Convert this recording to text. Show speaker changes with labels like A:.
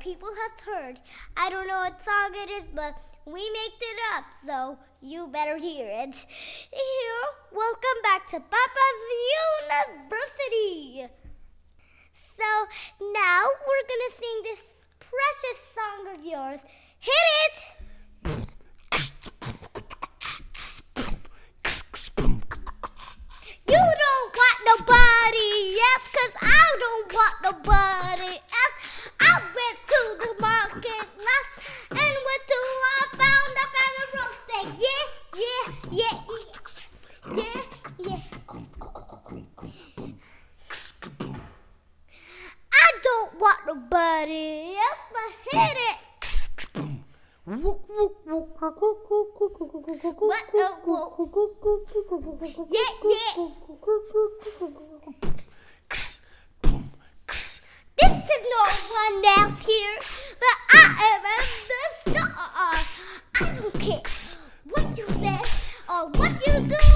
A: people have heard. I don't know what song it is, but we made it up, so you better hear it. Here, welcome back to Papa's University. So now we're gonna sing this precious song of yours. Hit it! What? Uh, whoa. Yeah, yeah. This is no one else here, but I am the star. I don't care what you say or what